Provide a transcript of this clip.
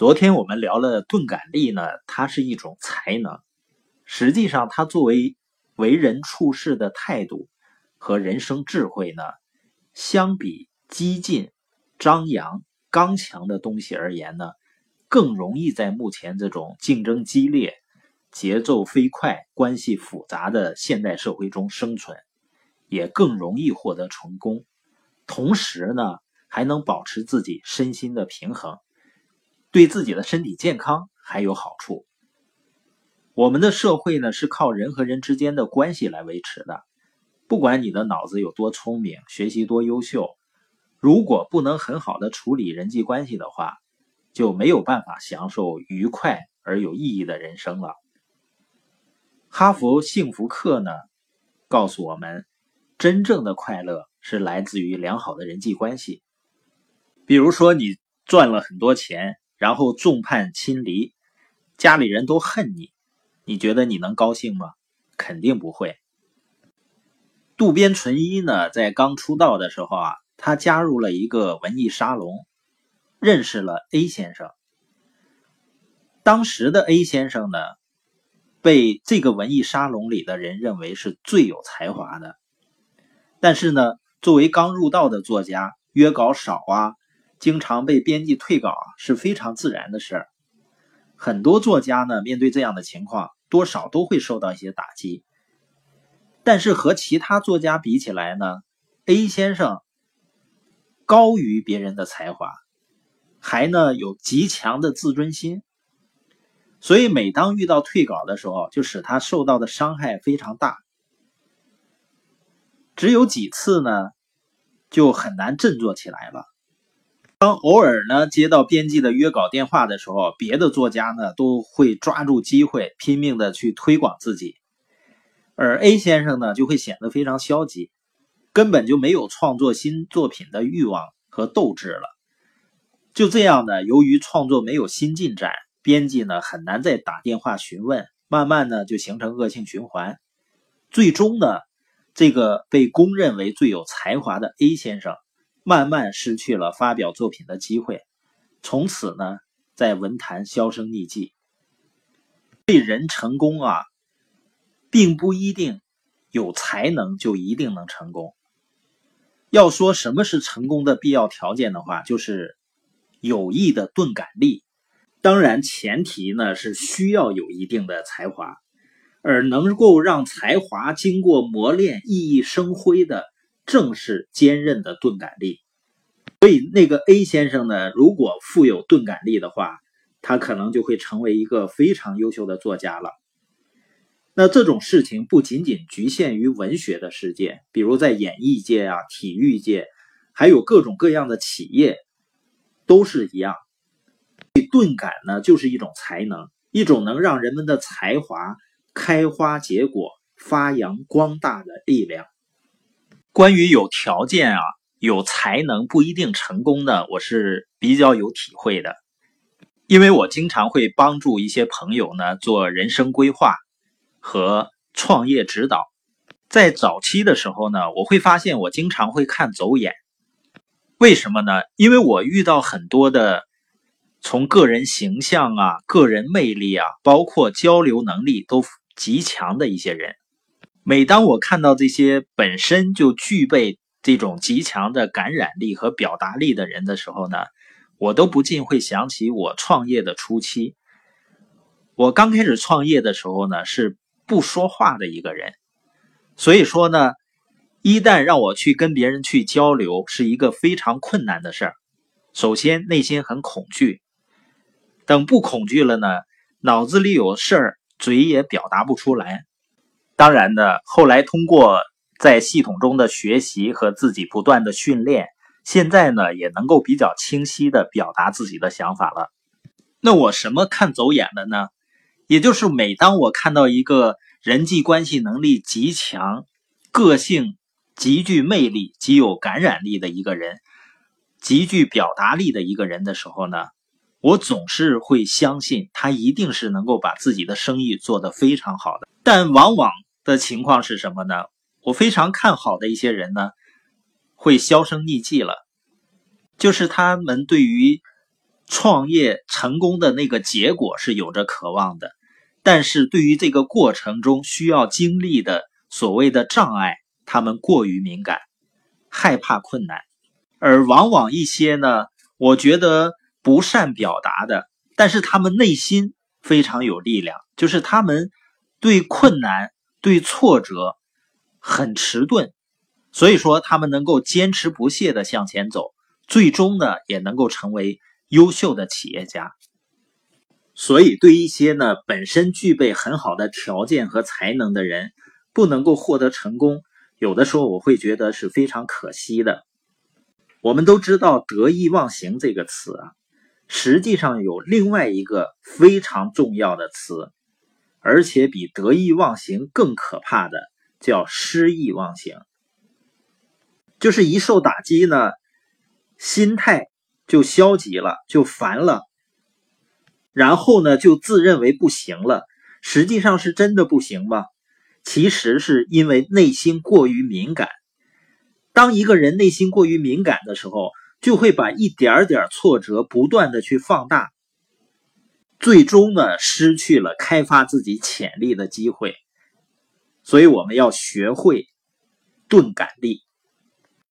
昨天我们聊了钝感力呢，它是一种才能。实际上，它作为为人处事的态度和人生智慧呢，相比激进、张扬、刚强的东西而言呢，更容易在目前这种竞争激烈、节奏飞快、关系复杂的现代社会中生存，也更容易获得成功。同时呢，还能保持自己身心的平衡，对自己的身体健康还有好处。我们的社会呢，是靠人和人之间的关系来维持的。不管你的脑子有多聪明，学习多优秀，如果不能很好的处理人际关系的话，就没有办法享受愉快而有意义的人生了。哈佛幸福课呢，告诉我们，真正的快乐是来自于良好的人际关系。比如说，你赚了很多钱，然后众叛亲离，家里人都恨你。你觉得你能高兴吗？肯定不会。渡边淳一呢，在刚出道的时候啊，他加入了一个文艺沙龙，认识了 A 先生。当时的 A 先生呢，被这个文艺沙龙里的人认为是最有才华的。但是呢，作为刚入道的作家，约稿少啊，经常被编辑退稿啊，是非常自然的事儿。很多作家呢，面对这样的情况。多少都会受到一些打击，但是和其他作家比起来呢，A 先生高于别人的才华，还呢有极强的自尊心，所以每当遇到退稿的时候，就使他受到的伤害非常大。只有几次呢，就很难振作起来了。当偶尔呢接到编辑的约稿电话的时候，别的作家呢都会抓住机会拼命的去推广自己，而 A 先生呢就会显得非常消极，根本就没有创作新作品的欲望和斗志了。就这样呢，由于创作没有新进展，编辑呢很难再打电话询问，慢慢呢就形成恶性循环。最终呢，这个被公认为最有才华的 A 先生。慢慢失去了发表作品的机会，从此呢，在文坛销声匿迹。对人成功啊，并不一定有才能就一定能成功。要说什么是成功的必要条件的话，就是有意的钝感力。当然，前提呢是需要有一定的才华，而能够让才华经过磨练熠熠生辉的。正是坚韧的钝感力，所以那个 A 先生呢，如果富有钝感力的话，他可能就会成为一个非常优秀的作家了。那这种事情不仅仅局限于文学的世界，比如在演艺界啊、体育界，还有各种各样的企业，都是一样。钝感呢，就是一种才能，一种能让人们的才华开花结果、发扬光大的力量。关于有条件啊、有才能不一定成功的，我是比较有体会的，因为我经常会帮助一些朋友呢做人生规划和创业指导。在早期的时候呢，我会发现我经常会看走眼，为什么呢？因为我遇到很多的从个人形象啊、个人魅力啊，包括交流能力都极强的一些人。每当我看到这些本身就具备这种极强的感染力和表达力的人的时候呢，我都不禁会想起我创业的初期。我刚开始创业的时候呢，是不说话的一个人，所以说呢，一旦让我去跟别人去交流，是一个非常困难的事儿。首先内心很恐惧，等不恐惧了呢，脑子里有事儿，嘴也表达不出来。当然呢，后来通过在系统中的学习和自己不断的训练，现在呢也能够比较清晰的表达自己的想法了。那我什么看走眼了呢？也就是每当我看到一个人际关系能力极强、个性极具魅力、极有感染力的一个人，极具表达力的一个人的时候呢，我总是会相信他一定是能够把自己的生意做得非常好的，但往往。的情况是什么呢？我非常看好的一些人呢，会销声匿迹了。就是他们对于创业成功的那个结果是有着渴望的，但是对于这个过程中需要经历的所谓的障碍，他们过于敏感，害怕困难，而往往一些呢，我觉得不善表达的，但是他们内心非常有力量，就是他们对困难、对挫折很迟钝。所以说，他们能够坚持不懈的向前走，最终呢，也能够成为优秀的企业家。所以，对一些呢本身具备很好的条件和才能的人，不能够获得成功，有的时候我会觉得是非常可惜的。我们都知道“得意忘形”这个词啊，实际上有另外一个非常重要的词，而且比“得意忘形”更可怕的，叫“失意忘形”。就是一受打击呢，心态就消极了，就烦了，然后呢就自认为不行了。实际上是真的不行吗？其实是因为内心过于敏感。当一个人内心过于敏感的时候，就会把一点点挫折不断的去放大，最终呢失去了开发自己潜力的机会。所以我们要学会钝感力。